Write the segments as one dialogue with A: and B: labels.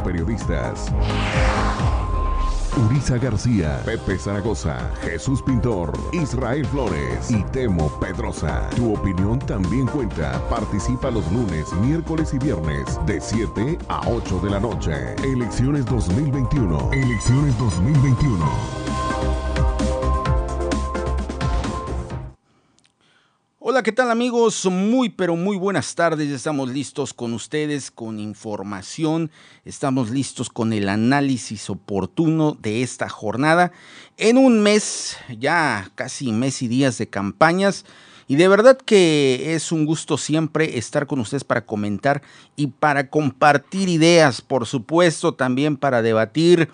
A: periodistas. Urisa García, Pepe Zaragoza, Jesús Pintor, Israel Flores y Temo Pedrosa. Tu opinión también cuenta. Participa los lunes, miércoles y viernes de 7 a 8 de la noche. Elecciones 2021. Elecciones 2021.
B: Hola, ¿qué tal amigos? Muy pero muy buenas tardes. Estamos listos con ustedes, con información. Estamos listos con el análisis oportuno de esta jornada. En un mes, ya casi mes y días de campañas. Y de verdad que es un gusto siempre estar con ustedes para comentar y para compartir ideas, por supuesto, también para debatir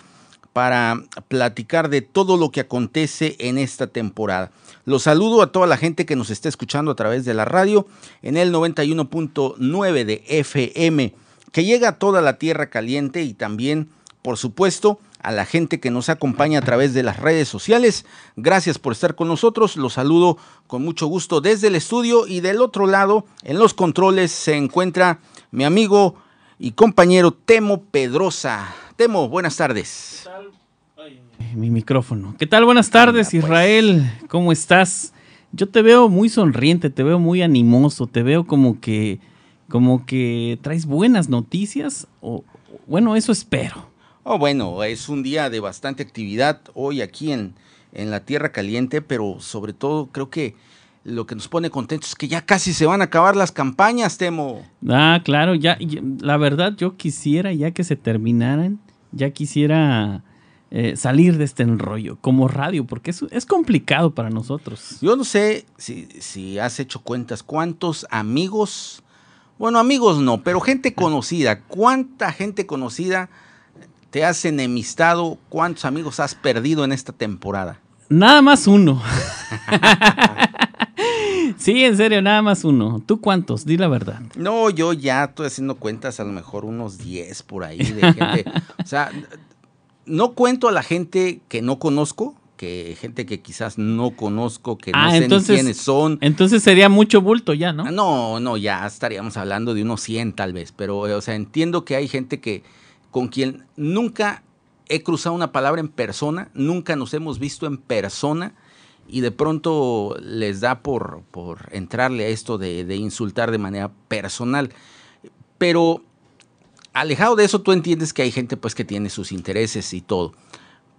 B: para platicar de todo lo que acontece en esta temporada. Los saludo a toda la gente que nos está escuchando a través de la radio en el 91.9 de FM, que llega a toda la tierra caliente y también, por supuesto, a la gente que nos acompaña a través de las redes sociales. Gracias por estar con nosotros. Los saludo con mucho gusto desde el estudio y del otro lado, en los controles, se encuentra mi amigo y compañero Temo Pedrosa. Temo, buenas tardes
C: mi micrófono. ¿Qué tal? Buenas tardes, pues. Israel. ¿Cómo estás? Yo te veo muy sonriente, te veo muy animoso, te veo como que, como que traes buenas noticias. O, bueno, eso espero.
B: Oh, bueno, es un día de bastante actividad hoy aquí en, en la Tierra Caliente, pero sobre todo creo que lo que nos pone contentos es que ya casi se van a acabar las campañas, Temo.
C: Ah, claro, ya, la verdad yo quisiera ya que se terminaran, ya quisiera eh, salir de este enrollo como radio, porque es, es complicado para nosotros.
B: Yo no sé si, si, has hecho cuentas, cuántos amigos, bueno, amigos no, pero gente conocida, cuánta gente conocida te has enemistado, cuántos amigos has perdido en esta temporada.
C: Nada más uno. sí, en serio, nada más uno. ¿Tú cuántos? Di la verdad.
B: No, yo ya estoy haciendo cuentas, a lo mejor unos 10 por ahí de gente. o sea, no cuento a la gente que no conozco, que gente que quizás no conozco, que no ah, sé ni quiénes son.
C: Entonces sería mucho bulto ya, ¿no?
B: No, no, ya estaríamos hablando de unos 100 tal vez, pero o sea, entiendo que hay gente que con quien nunca he cruzado una palabra en persona, nunca nos hemos visto en persona y de pronto les da por, por entrarle a esto de, de insultar de manera personal. Pero alejado de eso, tú entiendes que hay gente pues que tiene sus intereses y todo.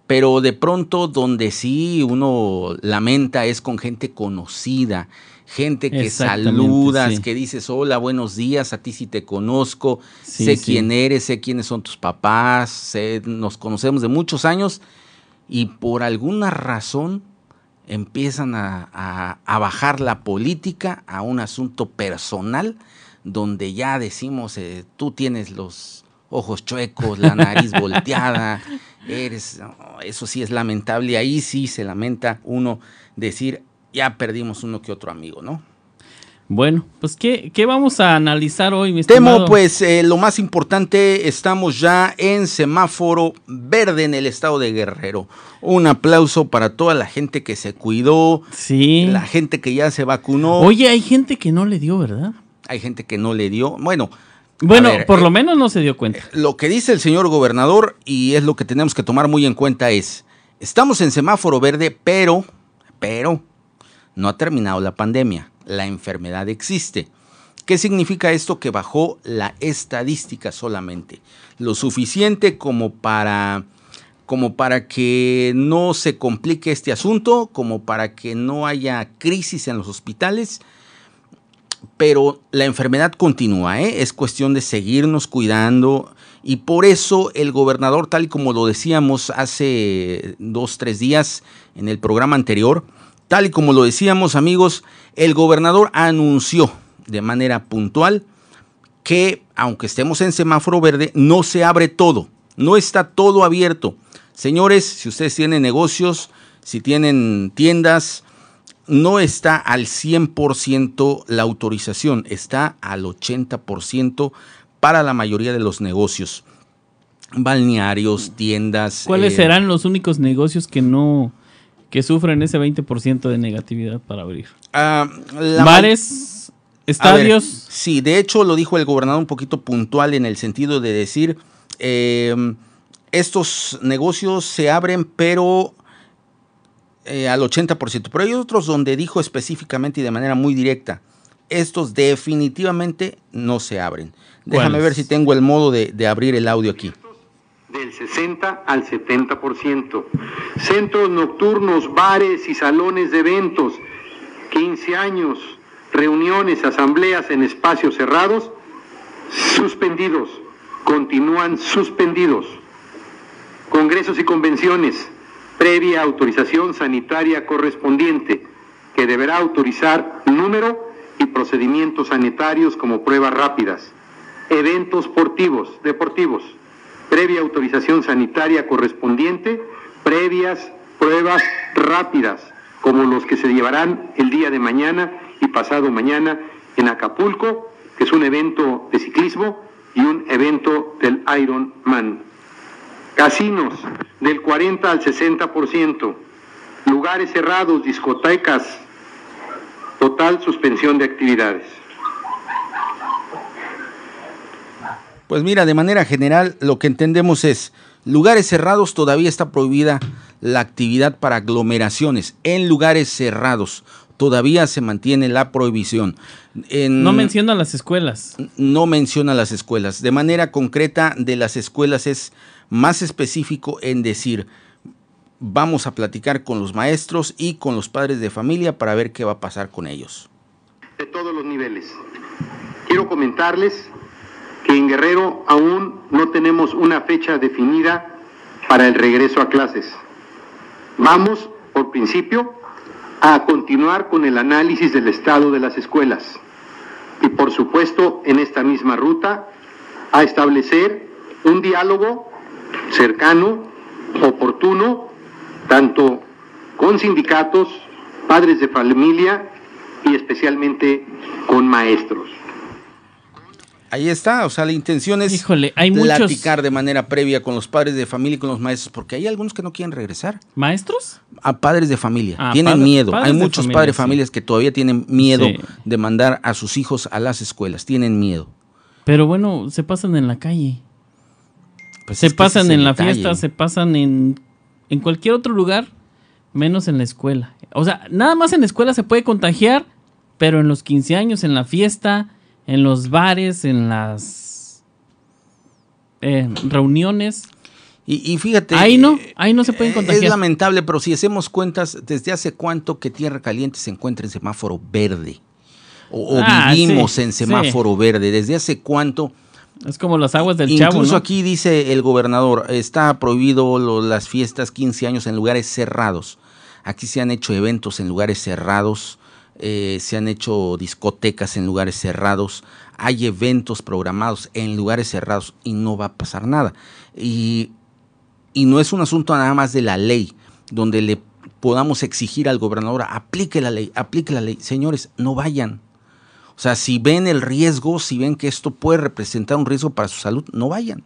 B: Pero de pronto donde sí uno lamenta es con gente conocida, gente que saludas, que dices, hola, buenos días, a ti sí te conozco, sé quién eres, sé quiénes son tus papás, nos conocemos de muchos años y por alguna razón empiezan a bajar la política a un asunto personal donde ya decimos, eh, tú tienes los ojos chuecos, la nariz volteada, eres, eso sí es lamentable, ahí sí se lamenta uno decir, ya perdimos uno que otro amigo, ¿no?
C: Bueno, pues ¿qué, qué vamos a analizar hoy, mi
B: Temo, pues eh, lo más importante, estamos ya en semáforo verde en el estado de Guerrero. Un aplauso para toda la gente que se cuidó,
C: sí.
B: la gente que ya se vacunó.
C: Oye, hay gente que no le dio, ¿verdad?
B: hay gente que no le dio. Bueno.
C: Bueno, por lo eh, menos no se dio cuenta.
B: Lo que dice el señor gobernador, y es lo que tenemos que tomar muy en cuenta, es, estamos en semáforo verde, pero, pero, no ha terminado la pandemia. La enfermedad existe. ¿Qué significa esto? Que bajó la estadística solamente. Lo suficiente como para, como para que no se complique este asunto, como para que no haya crisis en los hospitales pero la enfermedad continúa, ¿eh? es cuestión de seguirnos cuidando y por eso el gobernador, tal y como lo decíamos hace dos, tres días en el programa anterior, tal y como lo decíamos amigos, el gobernador anunció de manera puntual que aunque estemos en semáforo verde, no se abre todo, no está todo abierto. Señores, si ustedes tienen negocios, si tienen tiendas, no está al 100% la autorización, está al 80% para la mayoría de los negocios. Balnearios, tiendas.
C: ¿Cuáles eh, serán los únicos negocios que no que sufren ese 20% de negatividad para abrir?
B: Ah,
C: Bares, estadios.
B: sí, de hecho lo dijo el gobernador un poquito puntual en el sentido de decir eh, estos negocios se abren, pero eh, al 80%. Pero hay otros donde dijo específicamente y de manera muy directa, estos definitivamente no se abren. Déjame ver si tengo el modo de, de abrir el audio aquí
D: del 60 al 70%. Centros nocturnos, bares y salones de eventos, 15 años, reuniones, asambleas en espacios cerrados, suspendidos, continúan suspendidos. Congresos y convenciones, previa autorización sanitaria correspondiente, que deberá autorizar número y procedimientos sanitarios como pruebas rápidas. Eventos deportivos, deportivos previa autorización sanitaria correspondiente, previas pruebas rápidas, como los que se llevarán el día de mañana y pasado mañana en Acapulco, que es un evento de ciclismo y un evento del Ironman. Casinos del 40 al 60%, lugares cerrados, discotecas, total suspensión de actividades.
B: Pues mira, de manera general lo que entendemos es, lugares cerrados todavía está prohibida la actividad para aglomeraciones. En lugares cerrados todavía se mantiene la prohibición.
C: no menciona las escuelas.
B: No menciona las escuelas. De manera concreta, de las escuelas es más específico en decir, vamos a platicar con los maestros y con los padres de familia para ver qué va a pasar con ellos.
D: De todos los niveles. Quiero comentarles que en Guerrero aún no tenemos una fecha definida para el regreso a clases. Vamos, por principio, a continuar con el análisis del estado de las escuelas y, por supuesto, en esta misma ruta, a establecer un diálogo cercano, oportuno, tanto con sindicatos, padres de familia y especialmente con maestros.
B: Ahí está, o sea, la intención es
C: Híjole, hay
B: platicar de manera previa con los padres de familia y con los maestros, porque hay algunos que no quieren regresar.
C: ¿Maestros?
B: A padres de familia. Ah, tienen miedo. Hay muchos padres de familias que todavía tienen miedo de mandar a sus hijos a las escuelas. Tienen miedo.
C: Pero bueno, se pasan en la calle. Pues se pasan en la fiesta, se pasan en, en cualquier otro lugar, menos en la escuela. O sea, nada más en la escuela se puede contagiar, pero en los 15 años, en la fiesta en los bares, en las eh, reuniones.
B: Y, fíjate.
C: Ahí no, ahí no se pueden contagiar.
B: Es lamentable, pero si hacemos cuentas, ¿desde hace cuánto que Tierra Caliente se encuentra en semáforo verde? O, ah, vivimos en semáforo verde. ¿Desde hace cuánto?
C: Es como las aguas del
B: Incluso
C: Chavo.
B: Incluso aquí dice el gobernador: está prohibido las fiestas 15 años en lugares cerrados. Aquí se han hecho eventos en lugares cerrados eh, se han hecho discotecas en lugares cerrados, hay eventos programados en lugares cerrados y no va a pasar nada. Y, y no es un asunto nada más de la ley, donde le podamos exigir al gobernador, aplique la ley, aplique la ley. Señores, no vayan. O sea, si ven el riesgo, si ven que esto puede representar un riesgo para su salud, no vayan.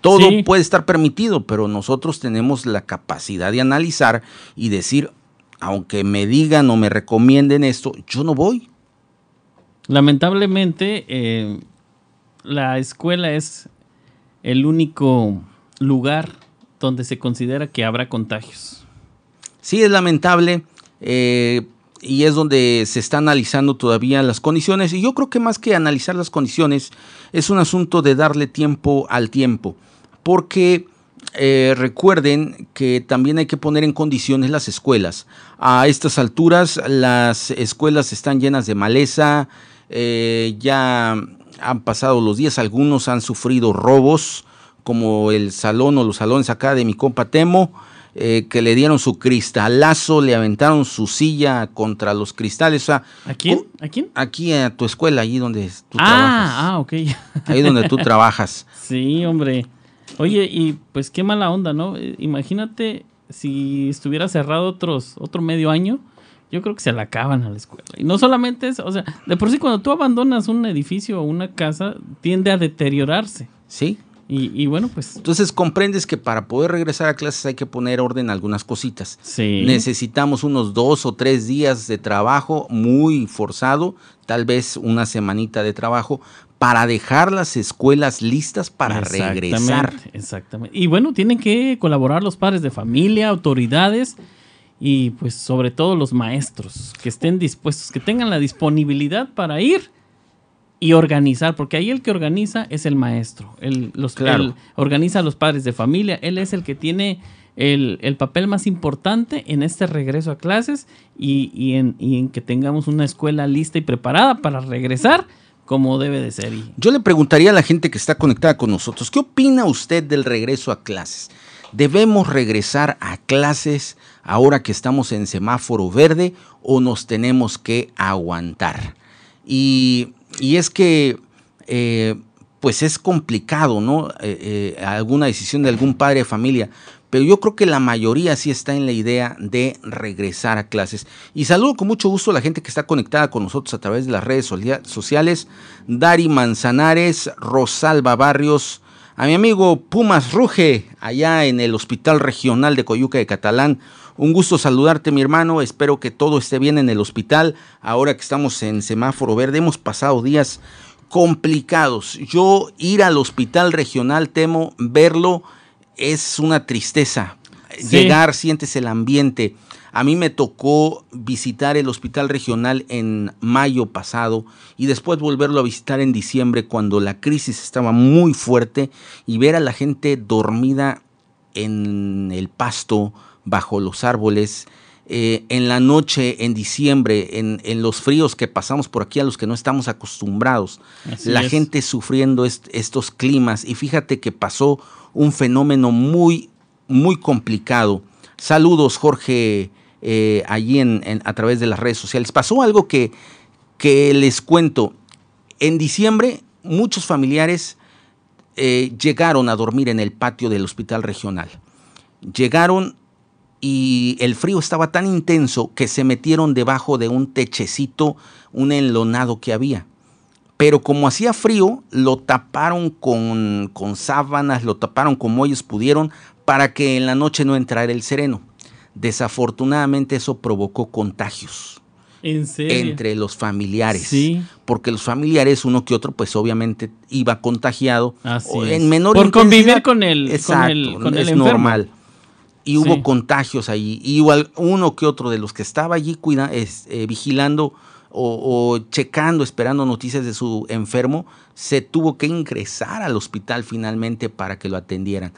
B: Todo puede estar permitido, pero nosotros tenemos la capacidad de analizar y decir, aunque me digan o me recomienden esto, yo no voy.
C: Lamentablemente, eh, la escuela es el único lugar donde se considera que habrá contagios.
B: Sí, es lamentable eh, y es donde se está analizando todavía las condiciones y yo creo que más que analizar las condiciones es un asunto de darle tiempo al tiempo, porque eh, recuerden que también hay que poner en condiciones las escuelas. A estas alturas las escuelas están llenas de maleza, eh, ya han pasado los días, algunos han sufrido robos, como el salón o los salones acá de mi compa Temo, eh, que le dieron su cristalazo, le aventaron su silla contra los cristales.
C: ¿A quién? ¿A quién?
B: Aquí a tu escuela, allí donde tú
C: ah,
B: trabajas.
C: Ah, ok.
B: Ahí donde tú trabajas.
C: Sí, hombre. Oye, y pues qué mala onda, ¿no? Eh, imagínate si estuviera cerrado otros, otro medio año, yo creo que se la acaban a la escuela. Y no solamente eso, o sea, de por sí cuando tú abandonas un edificio o una casa, tiende a deteriorarse.
B: Sí.
C: Y, bueno, pues...
B: Entonces comprendes que para poder regresar a clases hay que poner orden a algunas cositas.
C: Sí.
B: Necesitamos unos dos o tres días de trabajo muy forzado, tal vez una semanita de trabajo, para dejar las escuelas listas para regresar.
C: Exactamente. Y bueno, tienen que colaborar los padres de familia, autoridades y pues sobre todo los maestros que estén dispuestos, que tengan la disponibilidad para ir y organizar, porque ahí el que organiza es el maestro, el, los, organiza a los padres de familia, él es el que tiene el, papel más importante en este regreso a clases y, en, y, en, que tengamos una escuela lista y preparada para regresar como debe de ser.
B: Yo le preguntaría a la gente que está conectada con nosotros, ¿qué opina usted del regreso a clases? ¿Debemos regresar a clases ahora que estamos en semáforo verde o nos tenemos que aguantar? Y, es que, eh, pues es complicado, ¿no? Eh, eh, alguna decisión de algún padre de familia, pero yo creo que la mayoría sí está en la idea de regresar a clases. Y saludo con mucho gusto a la gente que está conectada con nosotros a través de las redes sociales. Dari Manzanares, Rosalba Barrios, a mi amigo Pumas Ruge, allá en el Hospital Regional de Coyuca de Catalán. Un gusto saludarte, mi hermano. Espero que todo esté bien en el hospital. Ahora que estamos en semáforo verde, hemos pasado días complicados. Yo ir al hospital regional temo verlo es una tristeza. Llegar, sientes el ambiente. A mí me tocó visitar el hospital regional en mayo pasado y después volverlo a visitar en diciembre cuando la crisis estaba muy fuerte y ver a la gente dormida en el pasto, bajo los árboles, eh, en la noche, en diciembre, en, los fríos que pasamos por aquí a los que no estamos acostumbrados, la gente sufriendo estos climas y fíjate que pasó un fenómeno muy, muy complicado. Saludos, Jorge, eh, allí en, a través de las redes sociales. Pasó algo que, que les cuento. En diciembre, muchos familiares eh, llegaron a dormir en el patio del hospital regional. Llegaron y el frío estaba tan intenso que se metieron debajo de un techecito, un enlonado que había. Pero como hacía frío, lo taparon con, con sábanas, lo taparon como ellos pudieron para que en la noche no entrara el sereno. Desafortunadamente eso provocó contagios.
C: ¿En serio?
B: Entre los familiares. Sí. Porque los familiares, uno que otro, pues obviamente iba contagiado.
C: Así
B: en menor
C: Por convivir con el,
B: Exacto,
C: con
B: es normal. Y hubo contagios ahí. Y igual uno que otro de los que estaba allí cuida, eh, vigilando o, checando, esperando noticias de su enfermo, se tuvo que ingresar al hospital finalmente para que lo atendieran.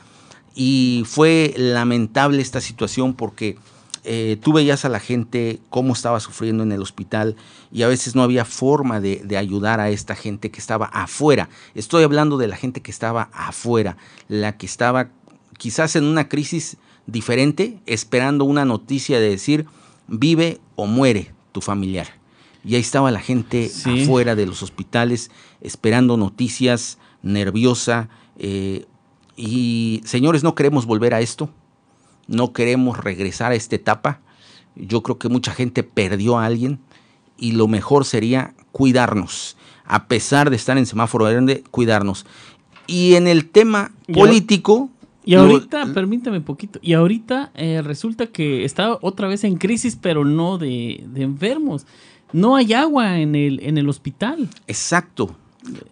B: Y fue lamentable esta situación porque eh, tú veías a la gente cómo estaba sufriendo en el hospital y a veces no había forma de, de, ayudar a esta gente que estaba afuera. Estoy hablando de la gente que estaba afuera, la que estaba quizás en una crisis diferente, esperando una noticia de decir, vive o muere tu familiar. Y ahí estaba la gente afuera de los hospitales esperando noticias, nerviosa. Eh, y señores, no queremos volver a esto. No queremos regresar a esta etapa. Yo creo que mucha gente perdió a alguien y lo mejor sería cuidarnos. A pesar de estar en semáforo verde, cuidarnos. Y en el tema político,
C: y ahorita, permítame un poquito, y ahorita eh, resulta que está otra vez en crisis, pero no de, de, enfermos no hay agua en el, en el hospital.
B: Exacto.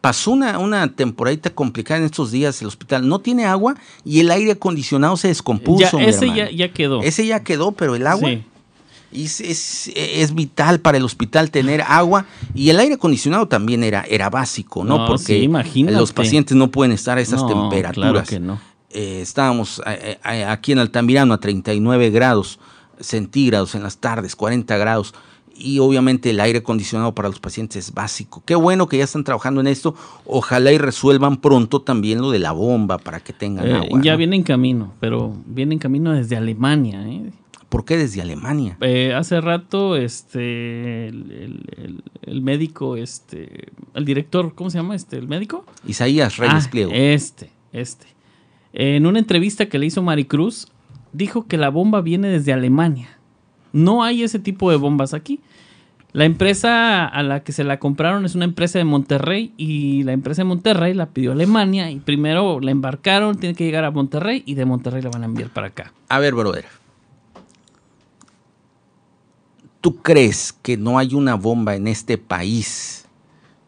B: Pasó una, una temporadita complicada en estos días el hospital. No tiene agua y el aire acondicionado se descompuso.
C: ese ya, quedó.
B: Ese ya quedó, pero el agua es, vital para el hospital tener agua y el aire acondicionado también era, era básico, ¿no? Porque los pacientes no pueden estar a esas temperaturas.
C: Claro que no.
B: Eh, estábamos eh, eh, aquí en Altamirano a 39 grados centígrados en las tardes, 40 grados y obviamente el aire acondicionado para los pacientes es básico. Qué bueno que ya están trabajando en esto. Ojalá y resuelvan pronto también lo de la bomba para que tengan eh, agua.
C: Ya viene en camino, pero viene en camino desde Alemania. ¿eh?
B: ¿Por qué desde Alemania?
C: Eh, hace rato, este, el, médico, este, el director, ¿cómo se llama este, el médico?
B: Isaías Reyes
C: ah, Este, este. En una entrevista que le hizo Maricruz, dijo que la bomba viene desde Alemania. No hay ese tipo de bombas aquí. La empresa a la que se la compraron es una empresa de Monterrey y la empresa de Monterrey la pidió Alemania y primero la embarcaron, tiene que llegar a Monterrey y de Monterrey la van a enviar para acá.
B: A ver, brother. ¿Tú crees que no hay una bomba en este país?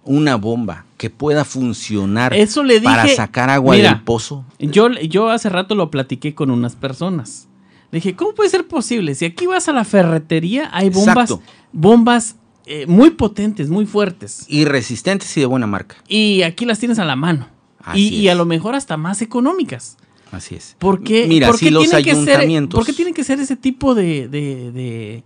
B: Una bomba que pueda funcionar
C: Eso le
B: para
C: dije-
B: sacar agua
C: Mira,
B: del pozo.
C: Yo, yo hace rato lo platiqué con unas personas. Le dije, ¿cómo puede ser posible? Si aquí vas a la ferretería, hay bombas,
B: Exacto.
C: bombas eh, muy potentes, muy fuertes.
B: Y resistentes y de buena marca.
C: Y aquí las tienes a la mano.
B: Así
C: Y, y a lo mejor hasta más económicas.
B: Así es.
C: ¿Por qué,
B: Mira,
C: por
B: si
C: qué
B: los
C: tienen que ser,
B: ayuntamientos
C: ¿Por qué tienen que ser ese tipo de, de, de-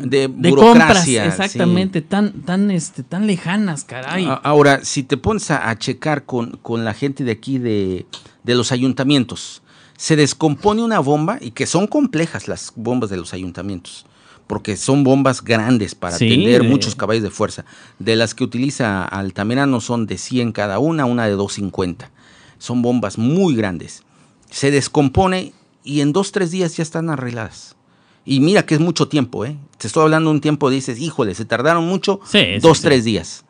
B: de,
C: de compras?
B: burocracia.
C: Exactamente, tan, tan, este, tan lejanas, caray.
B: Ahora, si te pones a, a checar con, con la gente de aquí de, de los ayuntamientos, se descompone una bomba y que son complejas las bombas de los ayuntamientos, porque son bombas grandes para
C: Sí,
B: atender
C: de-
B: muchos caballos de fuerza. De las que utiliza Altamirano son de 100 cada una, una de 250. Son bombas muy grandes. Se descompone y en dos, tres días ya están arregladas. Y mira que es mucho tiempo, ¿eh? Te estoy hablando un tiempo, dices, híjole, se tardaron mucho,
C: Sí,
B: dos,
C: sí.
B: tres días.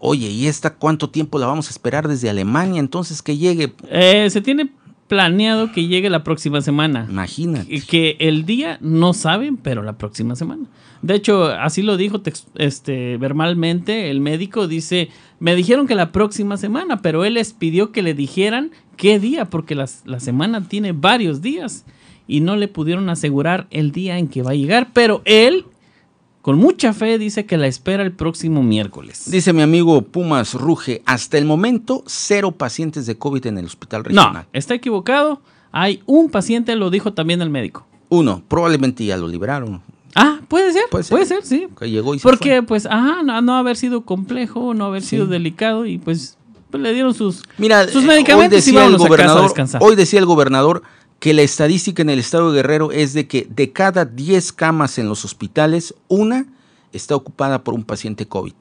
B: Oye, ¿y esta cuánto tiempo la vamos a esperar desde Alemania? Entonces que llegue,
C: Eh, se tiene planeado que llegue la próxima semana.
B: imagínate.
C: Que- que el día no saben, pero la próxima semana. De hecho, así lo dijo este, verbalmente el médico. Dice, me dijeron que la próxima semana, pero él les pidió que le dijeran qué día, porque las- la semana tiene varios días y no le pudieron asegurar el día en que va a llegar. Pero él, con mucha fe, dice que la espera el próximo miércoles.
B: Dice mi amigo Pumas Ruge, hasta el momento cero pacientes de COVID en el hospital
C: No,
B: regional.
C: está equivocado. Hay un paciente, lo dijo también el médico.
B: Uno, probablemente ya lo liberaron.
C: Ah, puede ser,
B: Puede
C: puede
B: ser.
C: sí.
B: Que llegó y se
C: Porque,
B: fue.
C: pues, ajá, no, no haber sido complejo, no haber sido delicado y pues, pues, le dieron sus,
B: Mira,
C: sus
B: eh,
C: medicamentos
B: hoy
C: y
B: decía el
C: vámonos a casa a
B: hoy decía el gobernador que la estadística en el estado de Guerrero es de que de cada 10 camas en los hospitales, una está ocupada por un paciente COVID.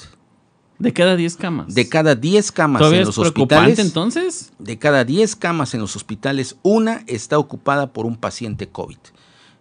C: de cada 10 camas.
B: De cada 10 camas
C: ¿Todavía
B: en
C: es
B: los
C: preocupante
B: hospitales,
C: entonces?
B: de cada 10 camas en los hospitales, una está ocupada por un paciente COVID.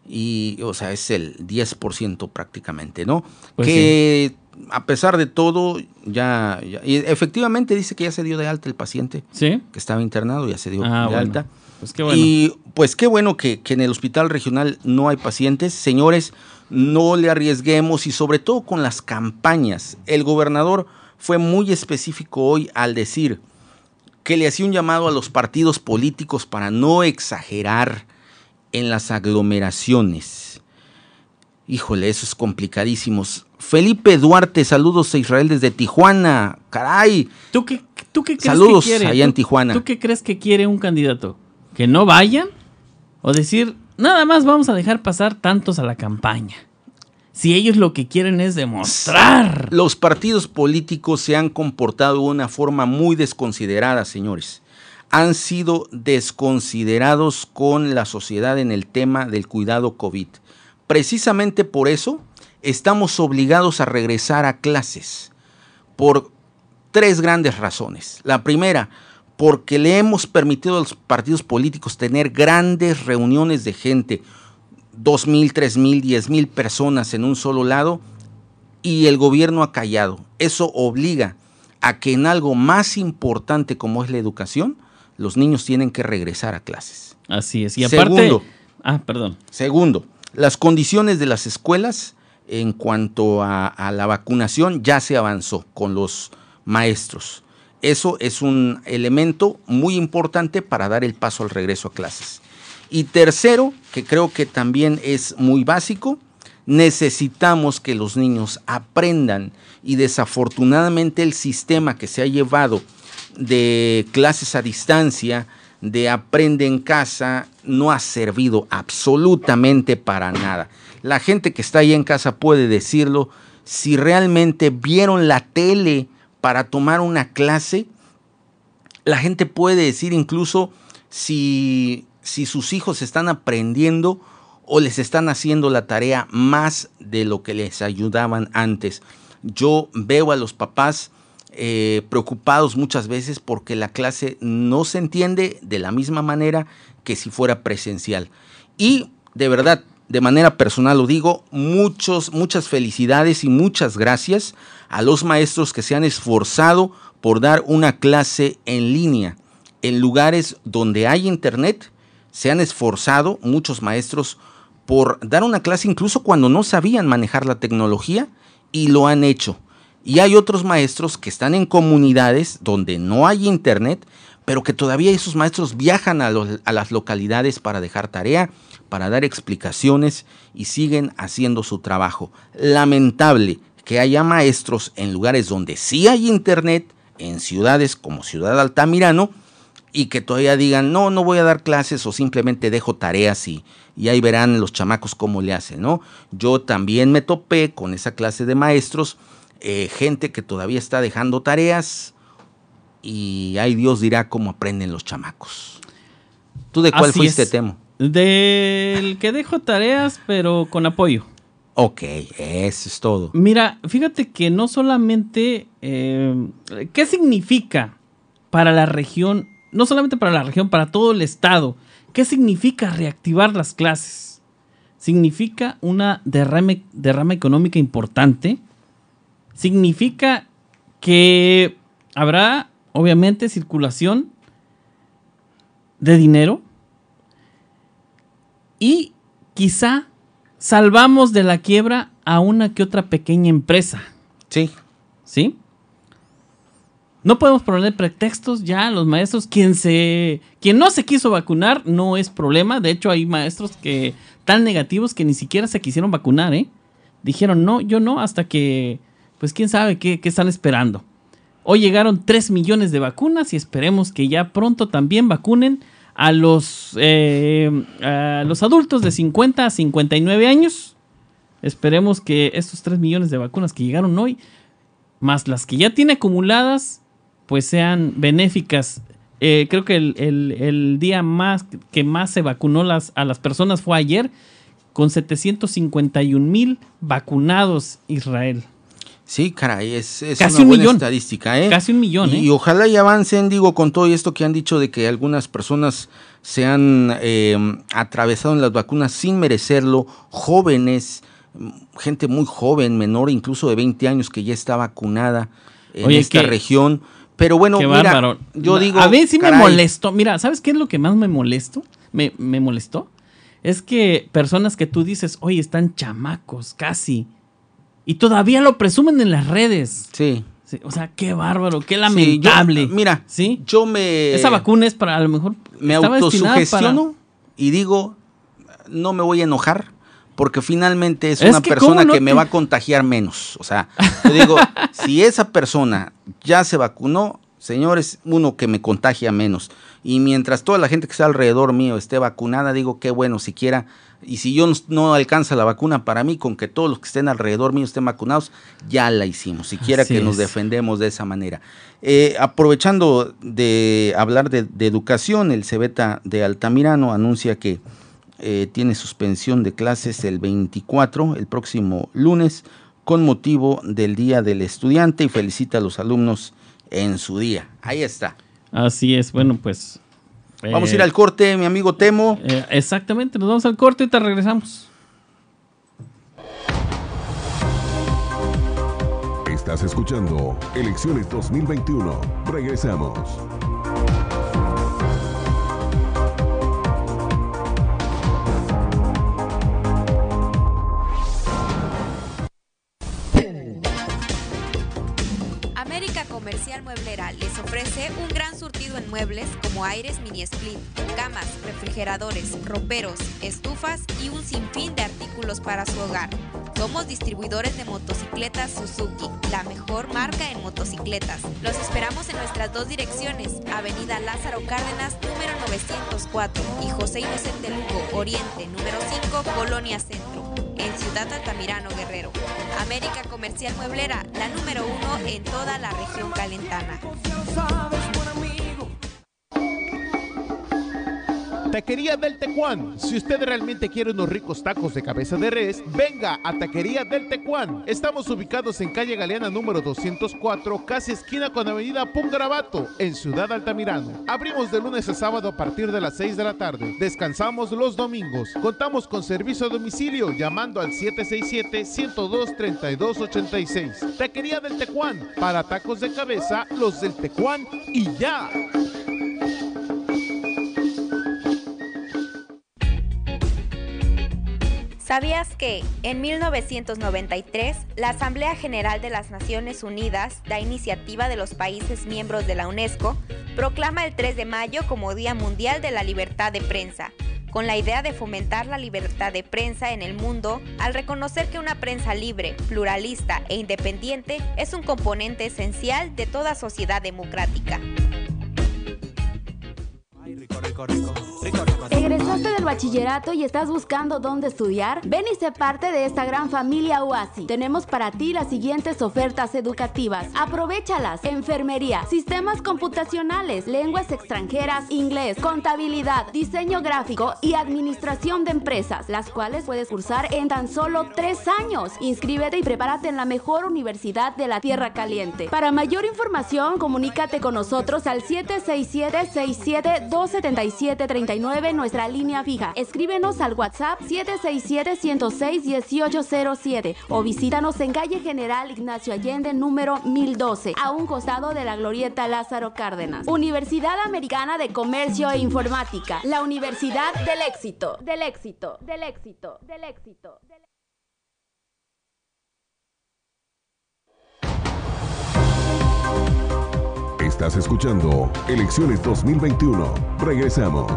B: Y, o sea, es el 10% prácticamente, ¿no?
C: Pues
B: que a pesar de todo, ya, ya- y efectivamente dice que ya se dio de alta el paciente
C: Sí.
B: que estaba internado, ya se dio
C: Ah,
B: de
C: bueno.
B: alta.
C: Pues qué bueno.
B: Y pues qué bueno que, que en el hospital regional no hay pacientes. Señores, no le arriesguemos y sobre todo con las campañas. El gobernador fue muy específico hoy al decir que le hacía un llamado a los partidos políticos para no exagerar en las aglomeraciones. Híjole, eso es complicadísimo. Felipe Duarte, saludos a Israel desde Tijuana. Caray,
C: ¿Tú qué, tú qué crees
B: Saludos
C: que quiere?
B: allá en
C: ¿Tú-
B: Tijuana.
C: ¿Tú qué crees que quiere un candidato? ¿Que no vayan? ¿O decir, nada más vamos a dejar pasar tantos a la campaña? Si ellos lo que quieren es demostrar.
B: Los partidos políticos se han comportado de una forma muy desconsiderada, señores. Han sido desconsiderados con la sociedad en el tema del cuidado COVID. Precisamente por eso estamos obligados a regresar a clases. Por tres grandes razones. La primera, porque le hemos permitido a los partidos políticos tener grandes reuniones de gente, dos mil, tres mil, diez mil personas en un solo lado, y el gobierno ha callado. Eso obliga a que en algo más importante como es la educación, los niños tienen que regresar a clases.
C: Así es. Y aparte.
B: Segundo.
C: Ah, perdón.
B: Segundo, las condiciones de las escuelas en cuanto a, a la vacunación ya se avanzó con los maestros. Eso es un elemento muy importante para dar el paso al regreso a clases. Y tercero, que creo que también es muy básico, necesitamos que los niños aprendan y desafortunadamente el sistema que se ha llevado de clases a distancia, de aprende en casa, no ha servido absolutamente para nada. La gente que está ahí en casa puede decirlo. Si realmente vieron la tele para tomar una clase, la gente puede decir incluso si, si sus hijos están aprendiendo o les están haciendo la tarea más de lo que les ayudaban antes. Yo veo a los papás eh, preocupados muchas veces porque la clase no se entiende de la misma manera que si fuera presencial. Y de verdad, de manera personal lo digo, muchos, muchas felicidades y muchas gracias a los maestros que se han esforzado por dar una clase en línea en lugares donde hay internet. Se han esforzado muchos maestros por dar una clase incluso cuando no sabían manejar la tecnología y lo han hecho. Y hay otros maestros que están en comunidades donde no hay internet, pero que todavía esos maestros viajan a, a las localidades para dejar tarea, para dar explicaciones y siguen haciendo su trabajo. Lamentable que haya maestros en lugares donde sí hay internet, en ciudades como Ciudad Altamirano, y que todavía digan, no, no voy a dar clases o simplemente dejo tareas y, y ahí verán los chamacos cómo le hacen, ¿no? Yo también me topé con esa clase de maestros, eh, gente que todavía está dejando tareas y ahí Dios dirá cómo aprenden los chamacos. ¿Tú de cuál fuiste, Temo?
C: Del que dejo tareas, pero con apoyo.
B: Ok, eso es todo.
C: Mira, fíjate que no solamente... Eh, ¿Qué significa para la región no solamente para la región, para todo el estado. ¿Qué significa reactivar las clases? Significa una derrame, derrama económica importante. Significa que habrá, obviamente, circulación de dinero. Y quizá salvamos de la quiebra a una que otra pequeña empresa.
B: Sí.
C: ¿Sí? No podemos poner pretextos ya a los maestros. Quien, se, quien no se quiso vacunar no es problema. De hecho, hay maestros que tan negativos que ni siquiera se quisieron vacunar, ¿eh? Dijeron, no, yo no, hasta que, pues quién sabe qué, están esperando. Hoy llegaron 3 millones de vacunas y esperemos que ya pronto también vacunen a los, eh, a los adultos de 50 a 59 años. Esperemos que estos 3 millones de vacunas que llegaron hoy, más las que ya tiene acumuladas, pues sean benéficas. Eh, creo que el, día más que más se vacunó las, a las personas fue ayer, con 751 mil vacunados Israel.
B: Sí, caray, es, Casi una un buena millón. estadística, ¿eh?
C: Casi un millón,
B: y, ¿eh? Y ojalá y avancen, digo, con todo esto que han dicho de que algunas personas se han eh, atravesado en las vacunas sin merecerlo, jóvenes, gente muy joven, menor incluso de 20 años que ya está vacunada en esta región. Pero bueno, mira, yo digo.
C: A ver si me molestó. Mira, ¿sabes qué es lo que más me molestó? Me, molestó. Es que personas que tú dices, oye, están chamacos, casi. Y todavía lo presumen en las redes.
B: Sí.
C: o sea, qué bárbaro, qué lamentable.
B: mira, ¿sí? yo me.
C: Esa vacuna es para a lo mejor.
B: Me autosugestiono y digo, no me voy a enojar porque finalmente es, una persona que me va a contagiar menos. O sea, yo digo, si esa persona ya se vacunó, señores, uno que me contagia menos. Y mientras toda la gente que está alrededor mío esté vacunada, digo, qué bueno, siquiera, y si yo no, alcanza la vacuna para mí, con que todos los que estén alrededor mío estén vacunados, ya la hicimos, siquiera que nos defendemos de esa manera. Eh, aprovechando de hablar de, de educación, el Cebeta de Altamirano anuncia que eh, tiene suspensión de clases el 24, el próximo lunes, con motivo del Día del Estudiante y felicita a los alumnos en su día. Ahí está.
C: Así es, bueno, pues...
B: Vamos a ir eh, al corte, mi amigo Temo.
C: Eh, exactamente, nos vamos al corte y te regresamos.
A: Estás escuchando Elecciones 2021. Regresamos.
E: Mueblera les ofrece un gran surtido en muebles como aires mini split, camas, refrigeradores, roperos, estufas y un sinfín de artículos para su hogar. Somos distribuidores de motocicletas Suzuki, la mejor marca en motocicletas. Los esperamos en nuestras dos direcciones, Avenida Lázaro Cárdenas, número 904 y José Inocente Lugo, Oriente, número 5, Colonia Centro Ciudad Altamirano Guerrero. América Comercial Mueblera, la número uno en toda la región calentana.
F: Taquería del Tecuán. Si usted realmente quiere unos ricos tacos de cabeza de res, venga a Taquería del Tecuán. Estamos ubicados en calle Galeana número 204, casi esquina con avenida Pungarabato, en Ciudad Altamirano. Abrimos de lunes a sábado a partir de las 6 de la tarde. Descansamos los domingos. Contamos con servicio a domicilio llamando al 767-102-3286. Taquería del Tecuán. Para tacos de cabeza, los del Tecuán y ya.
E: ¿Sabías que en 1993 la Asamblea General de las Naciones Unidas, da iniciativa de los países miembros de la UNESCO, proclama el 3 de mayo como Día Mundial de la Libertad de Prensa, con la idea de fomentar la libertad de prensa en el mundo al reconocer que una prensa libre, pluralista e independiente es un componente esencial de toda sociedad democrática?
G: ¿Egresaste del bachillerato y estás buscando dónde estudiar? Ven y sé parte de esta gran familia UASI. Tenemos para ti las siguientes ofertas educativas. Aprovechalas. Enfermería, sistemas computacionales, lenguas extranjeras, inglés, contabilidad, diseño gráfico y administración de empresas, las cuales puedes cursar en tan solo tres años. Inscríbete y prepárate en la mejor universidad de la Tierra Caliente. Para mayor información, comunícate con nosotros al 767 67 277-39, nuestra línea fija. Escríbenos al WhatsApp 767-106-1807 o visítanos en calle General Ignacio Allende, número 1012, a un costado de la glorieta Lázaro Cárdenas. Universidad Americana de Comercio e Informática, la Universidad del éxito, del éxito, del éxito. Del éxito.
A: Estás escuchando Elecciones 2021. Regresamos.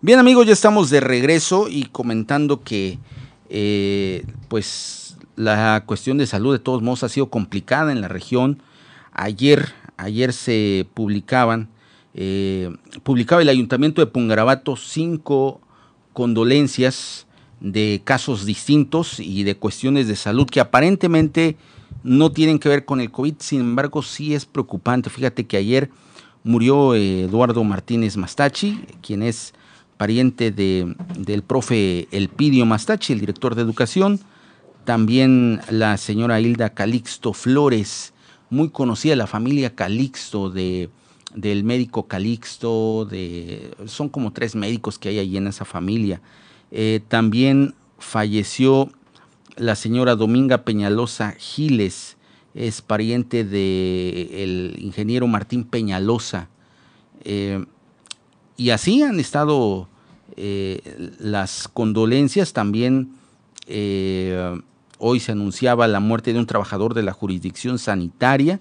B: Bien amigos, ya estamos de regreso y comentando que eh, pues la cuestión de salud de todos modos ha sido complicada en la región. Ayer, ayer se publicaban, eh, publicaba el Ayuntamiento de Pungarabato cinco condolencias de casos distintos y de cuestiones de salud que aparentemente no tienen que ver con el COVID, sin embargo sí es preocupante. Fíjate que ayer murió eh, Eduardo Martínez Mastachi, quien es pariente de, del profe Elpidio Mastachi, el director de educación. También la señora Hilda Calixto Flores, muy conocida la familia Calixto de, del médico Calixto, de, son como tres médicos que hay ahí en esa familia. Eh, también falleció la señora Dominga Peñalosa Giles, es pariente del ingeniero Martín Peñalosa. Eh, y así han estado eh, las condolencias. También hoy se anunciaba la muerte de un trabajador de la jurisdicción sanitaria.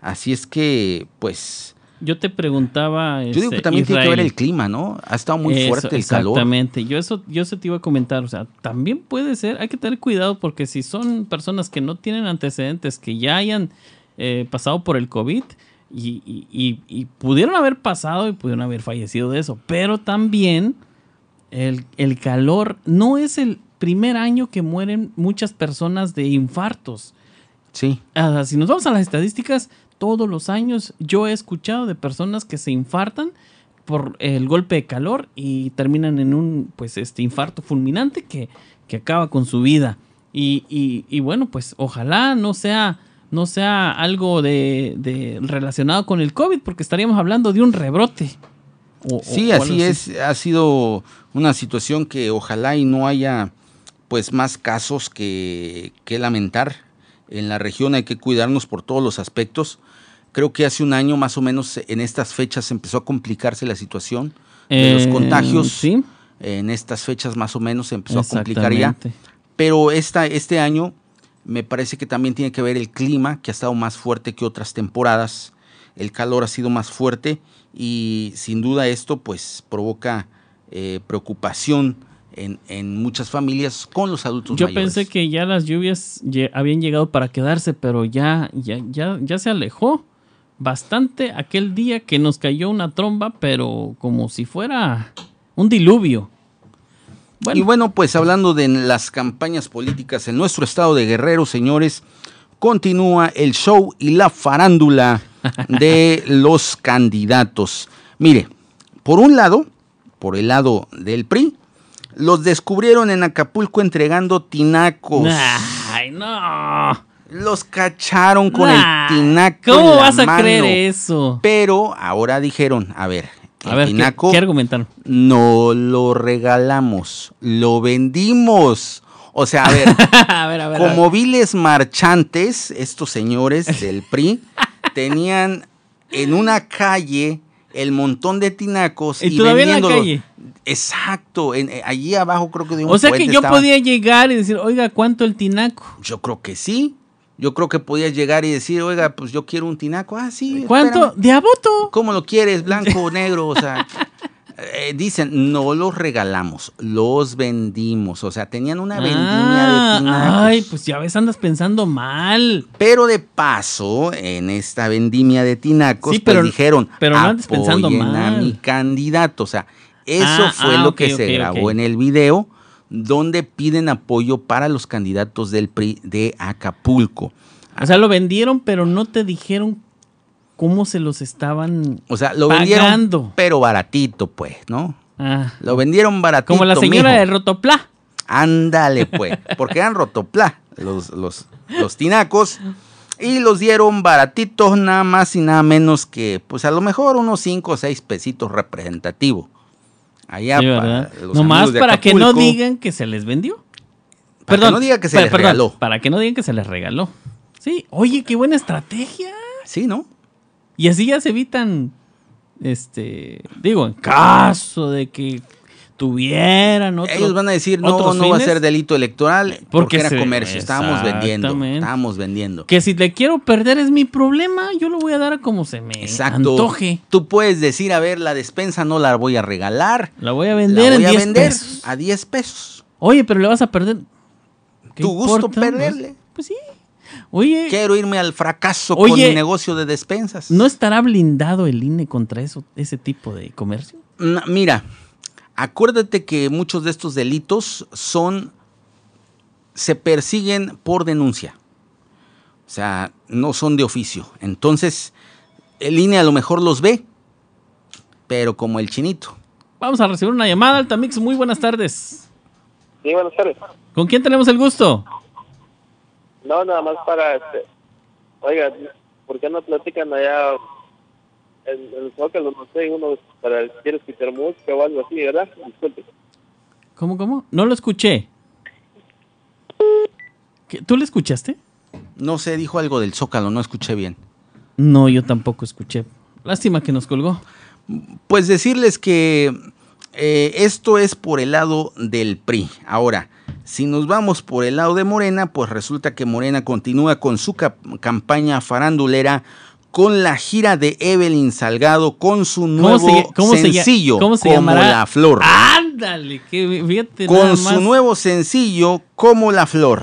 B: Así es que, pues...
C: Yo te preguntaba...
B: Yo digo que
C: este,
B: también tiene que ver el clima, ¿no? Ha estado muy
C: Eso,
B: fuerte el calor.
C: Exactamente. Yo eso, yo eso te iba a comentar. O sea, también puede ser, hay que tener cuidado porque si son personas que no tienen antecedentes, que ya hayan eh, pasado por el COVID y, y- y- y pudieron haber pasado y pudieron haber fallecido de eso. Pero también el, el calor no es el primer año que mueren muchas personas de infartos.
B: Sí.
C: Ah, si nos vamos a las estadísticas, todos los años yo he escuchado de personas que se infartan por el golpe de calor y terminan en un pues este infarto fulminante que, que acaba con su vida. Y, y- y bueno, pues ojalá no sea, no sea algo de, de relacionado con el COVID, porque estaríamos hablando de un rebrote. O-
B: Sí,
C: o
B: así es. Ha sido una situación que ojalá y no haya pues más casos que, que lamentar. En la región hay que cuidarnos por todos los aspectos. Creo que hace un año más o menos en estas fechas empezó a complicarse la situación de los
C: Eh,
B: contagios.
C: sí.
B: En estas fechas más o menos se empezó a complicar ya. Pero esta, este año me parece que también tiene que ver el clima, que ha estado más fuerte que otras temporadas. El calor ha sido más fuerte y sin duda esto pues provoca eh, preocupación en, en muchas familias con los adultos
C: Yo
B: mayores.
C: pensé que ya las lluvias habían llegado para quedarse, pero ya, ya, ya, ya se alejó bastante aquel día que nos cayó una tromba, pero como si fuera un diluvio.
B: Y bueno, pues hablando de las campañas políticas en nuestro estado de Guerrero, señores, continúa el show y la farándula de los candidatos. Mire, por un lado, por el lado del PRI, los descubrieron en Acapulco entregando tinacos.
C: Ay, no.
B: Los cacharon con el tinaco.
C: ¿Cómo
B: en la
C: vas a
B: mano.
C: creer eso?
B: Pero ahora dijeron, a ver, el
C: A ver, ¿qué,
B: tinaco
C: qué argumentaron?
B: no lo regalamos, lo vendimos. O sea, a ver,
C: a ver, a ver. a
B: como
C: ver.
B: viles marchantes, estos señores del PRI tenían en una calle el montón de tinacos
C: Y todavía en la
B: vendiéndolos.
C: calle.
B: Exacto, en- eh, allí abajo creo que de un
C: O sea que yo podía llegar y decir, oiga, ¿cuánto el tinaco?
B: Yo creo que sí. Yo creo que podías llegar y decir, oiga, pues yo quiero un tinaco. Ah, sí.
C: ¿Cuánto?
B: espérame.
C: ¿De a voto?
B: ¿Cómo lo quieres? ¿Blanco o negro? O sea, eh, dicen, no los regalamos, los vendimos. O sea, tenían una vendimia
C: Ah,
B: de tinacos.
C: Ay, pues ya ves, andas pensando mal.
B: Pero de paso, en esta vendimia de tinacos,
C: Sí,
B: pues
C: pero-
B: dijeron,
C: pero no andes pensando
B: "Apoyen a
C: mal".
B: mi candidato. O sea, eso
C: Ah,
B: fue
C: ah,
B: lo que se grabó en el video, donde piden apoyo para los candidatos del PRI de Acapulco.
C: O sea, lo vendieron, pero no te dijeron cómo se los estaban.
B: O sea, lo
C: Pagando.
B: vendieron, pero baratito, pues, ¿no?
C: Ah,
B: Lo vendieron baratito.
C: como la señora
B: mijo.
C: de Rotopla.
B: Ándale, pues, porque eran rotopla los, los, los tinacos. Y los dieron baratitos, nada más y nada menos que, pues a lo mejor unos 5 o 6 pesitos representativos. Allá
C: Sí,
B: para
C: Nomás para que no digan que se les vendió.
B: Para que no digan que se les regaló.
C: Para que no digan que se les regaló. Sí, oye, qué buena estrategia.
B: Sí, ¿no?
C: Y así ya se evitan, este, digo, en caso de que tuvieran otro,
B: Ellos van a decir, no, no va a ser delito electoral porque,
C: Porque
B: era
C: se-
B: comercio. Estábamos vendiendo, estábamos vendiendo.
C: Que si le quiero perder es mi problema, yo lo voy a dar a como se me
B: Exacto.
C: antoje.
B: Tú puedes decir, a ver, la despensa no la voy a regalar.
C: La voy a vender
B: la voy
C: en
B: a
C: 10
B: vender
C: pesos.
B: a 10 pesos.
C: Oye, pero le vas a perder. ¿Qué
B: Tu gusto
C: importa?
B: perderle.
C: Pues sí. Oye,
B: Quiero irme al fracaso
C: Oye,
B: con mi negocio de despensas.
C: ¿no estará blindado el INE contra eso, ese tipo de comercio?
B: No, Mira, acuérdate que muchos de estos delitos son se persiguen por denuncia. O sea, no son de oficio. Entonces, el INE a lo mejor los ve, pero como el chinito.
C: Vamos a recibir una llamada, Altamix. Muy buenas tardes.
H: Sí, buenas tardes.
C: ¿Con quién tenemos el gusto?
H: No, nada más para, este, oiga, ¿por qué no platican allá en en el Zócalo, no sé, uno para el quiere escuchar música o algo así, ¿verdad? Disculpe.
C: ¿Cómo, cómo? No lo escuché. ¿Qué? ¿Tú lo escuchaste?
B: No sé, dijo algo del Zócalo, no escuché bien.
C: No, yo tampoco escuché. Lástima que nos colgó.
B: Pues decirles que eh, esto es por el lado del PRI. Ahora, si nos vamos por el lado de Morena, pues resulta que Morena continúa con su campaña farandulera con la gira de Evelyn Salgado con su nuevo
C: cómo se
B: sencillo
C: cómo se
B: como la flor.
C: Ándale, que fíjate nada
B: con su nuevo sencillo como la flor.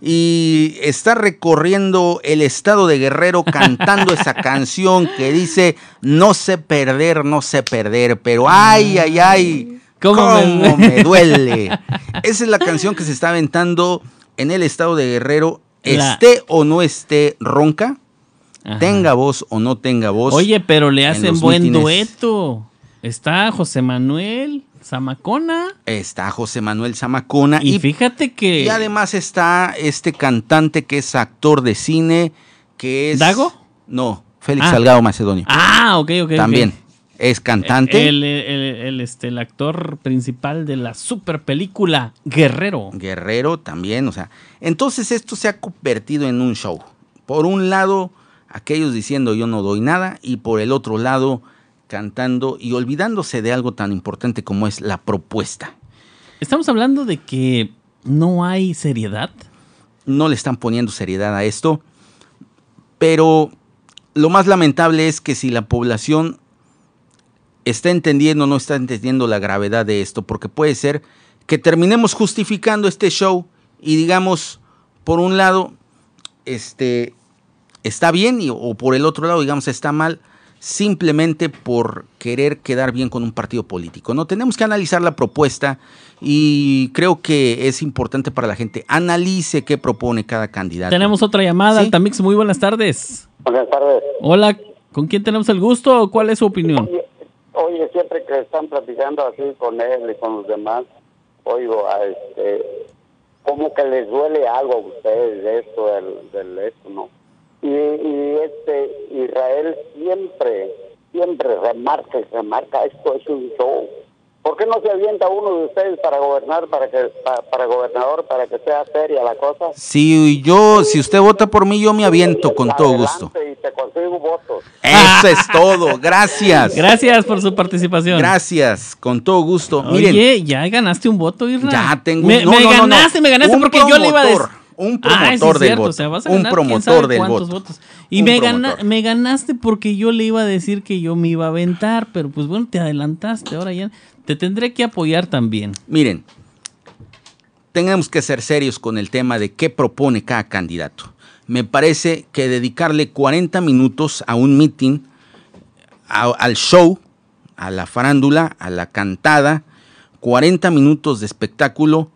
B: Y está recorriendo el estado de Guerrero cantando esa canción que dice no sé perder, no sé perder, pero ay, ay, ay,
C: ¿Cómo
B: cómo,
C: me-
B: me... duele. Esa es la canción que se está aventando en el estado de Guerrero,
C: La-
B: esté o no esté ronca,
C: Ajá.
B: tenga voz o no tenga voz.
C: Oye, pero le
B: en
C: hacen buen
B: mítines.
C: dueto. Está José Manuel Zamacona.
B: Está José Manuel Zamacona
C: Y,
B: y
C: fíjate que.
B: Y además está este cantante que es actor de cine, que es...
C: ¿Dago?
B: No, Félix
C: Ah.
B: Salgado Macedonio.
C: Ah, ok, ok.
B: También es cantante.
C: El, el- el, este, el actor principal de la super película Guerrero.
B: Guerrero también, o sea. Entonces esto se ha convertido en un show. Por un lado, aquellos diciendo yo no doy nada y por el otro lado cantando y olvidándose de algo tan importante como es la propuesta.
C: Estamos hablando de que no hay seriedad.
B: no le están poniendo seriedad a esto, pero lo más lamentable es que si la población está entendiendo o no está entendiendo la gravedad de esto, porque puede ser que terminemos justificando este show y digamos, por un lado, este, está bien y- o por el otro lado, digamos, está mal, simplemente por querer quedar bien con un partido político. No tenemos que analizar la propuesta y creo que es importante para la gente analice qué propone cada candidato.
C: Tenemos otra llamada,
B: ¿Sí?
C: Tamix, muy buenas tardes.
I: Buenas tardes.
C: Hola, ¿con quién tenemos el gusto o cuál es su opinión?
I: Oye, oye, siempre que están platicando así con él y con los demás, oigo, a este, como que les duele algo a ustedes de esto, del, del esto, ¿no? Y, y este Israel siempre, siempre remarca y remarca, esto es un show. ¿Por qué no se avienta uno de ustedes para gobernar, para que pa- para gobernador, para que sea seria la cosa?
B: Si yo, si usted vota por mí, yo me aviento con todo gusto.
I: Y te consigo votos.
B: Eso es todo. Gracias.
C: Gracias por su participación.
B: Gracias, con todo gusto. Miren,
C: ya ganaste un voto, Irra.
B: ya tengo
C: Me,
B: no,
C: me
B: no, no, no.
C: ganaste, me ganaste
B: Un
C: porque yo le iba a decir.
B: Promotor, Un
C: Ah,
B: promotor del
C: cierto,
B: voto.
C: o sea, vas a
B: un
C: ganar
B: promotor del voto.
C: votos. Y me, gana-
B: promotor.
C: me ganaste porque yo le iba a decir que yo me iba a aventar, pero pues bueno, te adelantaste, ahora ya te tendré que apoyar también.
B: Miren, tenemos que ser serios con el tema de qué propone cada candidato. Me parece que dedicarle 40 minutos a un meeting, a- al show, a la farándula, a la cantada, 40 minutos de espectáculo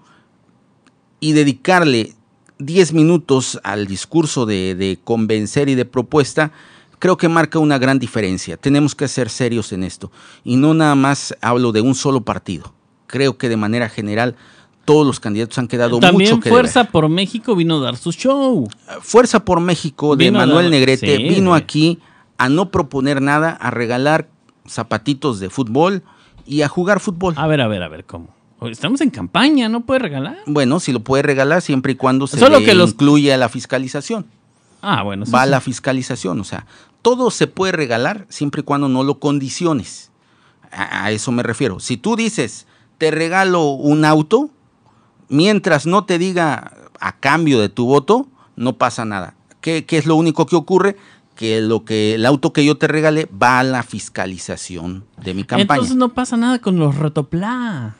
B: y dedicarle 10 minutos al discurso de, de convencer y de propuesta, creo que marca una gran diferencia. Tenemos que ser serios en esto. Y no nada más hablo de un solo partido. Creo que de manera general todos los candidatos han quedado
C: También
B: mucho que
C: Fuerza
B: deber.
C: por México vino a dar su show.
B: Fuerza por México de
C: Vino
B: Manuel
C: dar-
B: Negrete
C: sí,
B: vino aquí a no proponer nada, a regalar zapatitos de fútbol y a jugar fútbol.
C: A ver, a ver, a ver, ¿cómo? Estamos en campaña, ¿no puede regalar?
B: Bueno, si lo puede regalar siempre y cuando se
C: Solo
B: le
C: que los-
B: incluya la fiscalización.
C: Ah, bueno. eso
B: va a
C: sí.
B: la fiscalización. O sea, todo se puede regalar siempre y cuando no lo condiciones. A, eso me refiero. Si tú dices, te regalo un auto, mientras no te diga a cambio de tu voto, no pasa nada. ¿Qué, qué es lo único que ocurre? Que, lo que el auto que yo te regale va a la fiscalización de mi campaña.
C: Entonces no pasa nada con los rotopla.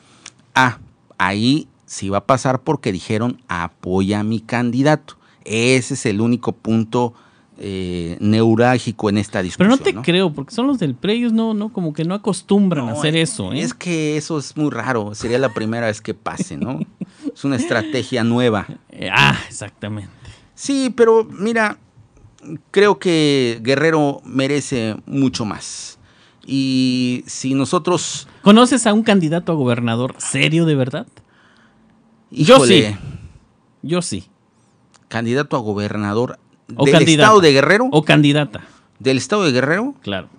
B: Ah, ahí sí va a pasar porque dijeron apoya a mi candidato. Ese es el único punto eh, neurálgico en esta
C: Pero
B: discusión.
C: no te creo, porque son los del ellos no, no, como que no acostumbran a hacer
B: es-
C: eso, ¿eh?
B: Es que eso es muy raro. Sería la primera vez que pase, ¿no? es una estrategia nueva.
C: Eh, ah, exactamente.
B: Sí, pero mira, creo que Guerrero merece mucho más. Y si nosotros.
C: ¿Conoces a un candidato a gobernador serio de verdad?
B: híjole,
C: Yo sí. Yo sí.
B: Candidato a gobernador
C: O
B: del
C: candidata.
B: estado de Guerrero.
C: O candidata,
B: Del estado de Guerrero.
C: claro.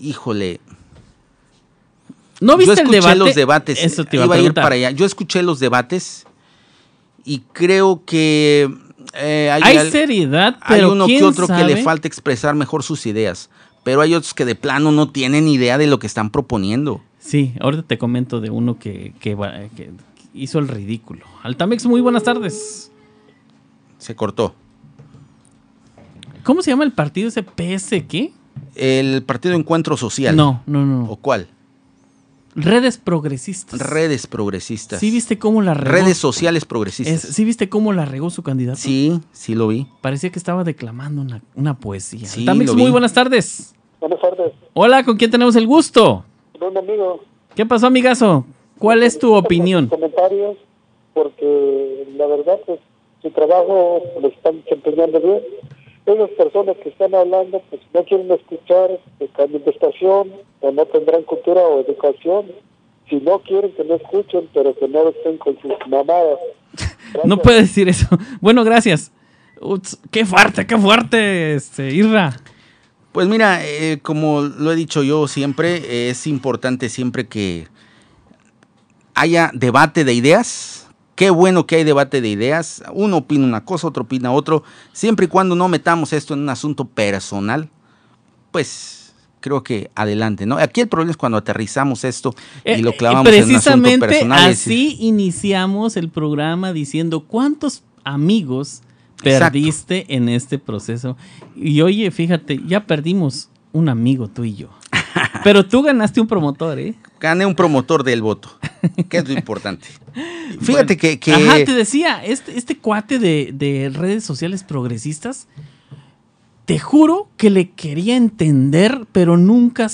B: Híjole.
C: ¿No
B: Yo
C: viste el
B: escuché
C: debate?
B: los debates.
C: Eso te iba,
B: iba
C: a
B: a ir para allá. Yo escuché los debates y creo que eh, hay,
C: Hay
B: al-
C: seriedad,
B: hay
C: pero
B: uno que
C: ¿quién
B: otro que le falta expresar mejor sus ideas. Pero hay otros que de plano no tienen idea de lo que están proponiendo.
C: Sí, ahorita te comento de uno que, que hizo el ridículo. Altamex, muy buenas tardes.
B: Se cortó.
C: ¿Cómo se llama el partido ese PS qué?
B: El Partido Encuentro Social.
C: No, no, no.
B: ¿O cuál?
C: Redes progresistas.
B: Redes progresistas.
C: ¿Sí viste cómo la regó?
B: Redes sociales progresistas.
C: Es- ¿Sí viste cómo la regó su candidato?
B: Sí, sí lo vi.
C: Parecía que estaba declamando una, una poesía.
B: Sí, lo
C: muy buenas tardes.
I: Buenas tardes.
C: Hola, ¿con quién tenemos el gusto?
I: Un amigo.
C: ¿Qué pasó, amigazo? ¿Cuál es tu opinión?
I: Comentarios, porque la verdad, pues, su trabajo lo están desempeñando bien. Esas personas que están hablando, pues, no quieren escuchar, que cambien de estación, o no tendrán cultura o educación. Si no quieren, que no escuchen, pero que no estén con sus mamadas.
C: No puede decir eso. Bueno, gracias. Uts, qué fuerte, qué fuerte, este, Irra.
B: Pues mira, eh, como lo he dicho yo siempre, eh, es importante siempre que haya debate de ideas. Qué bueno que hay debate de ideas. Uno opina una cosa, otro opina otro. Siempre y cuando no metamos esto en un asunto personal, pues creo que adelante, ¿no? Aquí el problema es cuando aterrizamos esto y lo
C: eh,
B: clavamos en un asunto personal.
C: así iniciamos el programa diciendo cuántos amigos
B: Exacto.
C: perdiste en este proceso. Y oye, fíjate, ya perdimos un amigo tú y yo. Pero tú ganaste un promotor, ¿eh?
B: Gané un promotor del voto, que es lo importante. Fíjate que, que-
C: Ajá, te decía, este, este cuate de, de redes sociales progresistas te juro que le quería entender, pero nunca,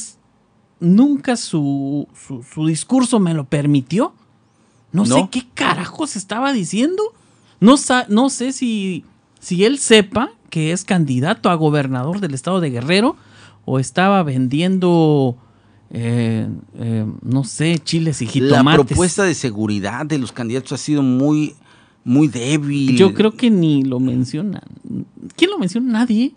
C: nunca su, su, su discurso me lo permitió. No,
B: ¿No?
C: sé qué carajos estaba diciendo. No, no sé si, si él sepa que es candidato a gobernador del estado de Guerrero o estaba vendiendo, eh, eh, no sé, chiles y
B: La
C: jitomates.
B: propuesta de seguridad de los candidatos ha sido muy, muy débil.
C: Yo creo que ni lo mencionan. ¿Quién lo menciona? Nadie.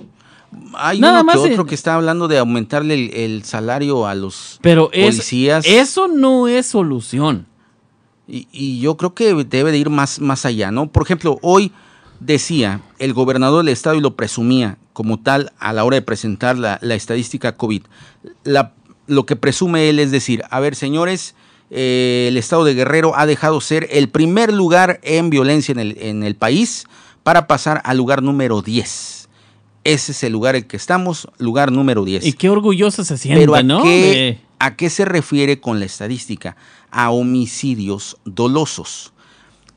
B: Hay
C: nada
B: uno
C: más
B: que otro que está hablando de aumentarle el, el salario a los
C: Pero es-
B: policías.
C: eso no es solución.
B: Y, y yo creo que debe de ir más, más allá, ¿no? Por ejemplo, hoy decía el gobernador del estado y lo presumía como tal a la hora de presentar la, la estadística COVID. La- lo que presume él es decir, a ver, señores, eh, el estado de Guerrero ha dejado ser el primer lugar en violencia en el, en el país para pasar al lugar número 10. Ese es el lugar en el que estamos, lugar número 10.
C: Y qué orgulloso se siente,
B: Pero ¿a,
C: ¿no?
B: qué,
C: De-
B: ¿a qué se refiere con la estadística? A homicidios dolosos.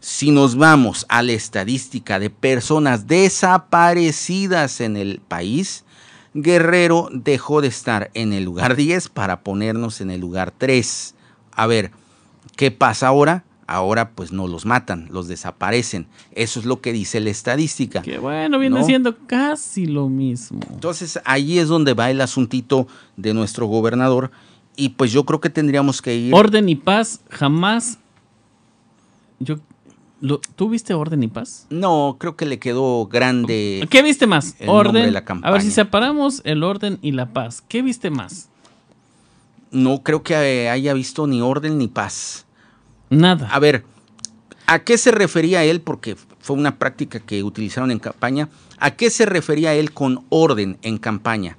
B: Si nos vamos a la estadística de personas desaparecidas en el país, Guerrero dejó de estar en el lugar 10 para ponernos en el lugar 3. A ver, ¿qué pasa ahora? Ahora pues no los matan, los desaparecen. Eso es lo que dice la estadística.
C: que bueno, viene
B: ¿no?
C: siendo casi lo mismo.
B: Entonces ahí es donde va el asuntito de nuestro gobernador y pues yo creo que tendríamos que ir...
C: Orden y paz jamás. Yo, ¿Tú viste orden y paz?
B: no, creo que le quedó grande.
C: ¿Qué viste más?
B: el
C: Orden.
B: de la
C: a
B: campaña.
C: ver si separamos el orden y la paz. ¿Qué viste más?
B: No creo que haya visto ni orden ni paz.
C: Nada.
B: A ver, ¿a qué se refería él? Porque fue una práctica que utilizaron en campaña. ¿A qué se refería él con orden en campaña?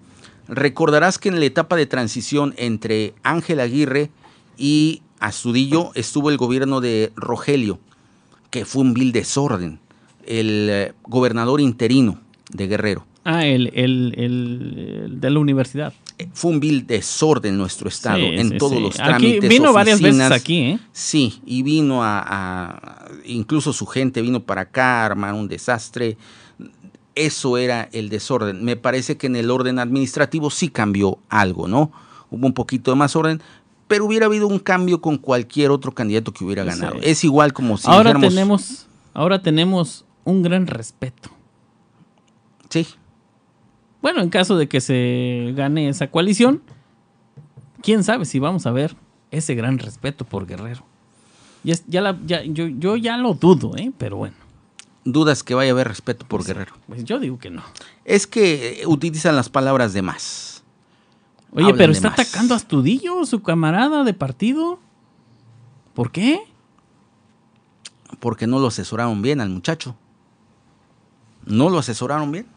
B: Recordarás que en la etapa de transición entre Ángel Aguirre y Astudillo estuvo el gobierno de Rogelio, que fue un vil desorden. El eh, gobernador interino de Guerrero.
C: Ah, el, el, el- el de la universidad.
B: Eh, Fue un vil desorden en nuestro estado,
C: Sí,
B: en
C: sí,
B: todos
C: sí.
B: los
C: Aquí
B: trámites.
C: vino varias veces aquí, ¿eh?
B: Sí, y vino a, a- incluso su gente vino para acá a armar un desastre. Eso era el desorden. Me parece que en el orden administrativo sí cambió algo, ¿no? Hubo un poquito de más orden, pero hubiera habido un cambio con cualquier otro candidato que hubiera
C: Sí.
B: ganado. Es igual como si
C: ahora
B: dijéramos-
C: tenemos, ahora tenemos un gran respeto.
B: Sí,
C: Bueno, en caso de que se gane esa coalición, quién sabe si vamos a ver ese gran respeto por Guerrero. Ya, es- ya la- ya- yo, yo ya lo dudo, ¿eh? pero bueno,
B: dudas que vaya a haber respeto por Guerrero.
C: pues yo digo que no.
B: Es que utilizan las palabras de más.
C: Oye,
B: Hablan
C: pero está
B: más.
C: atacando a Astudillo, su camarada de partido. ¿Por qué?
B: Porque no lo asesoraron bien al muchacho. No lo asesoraron bien.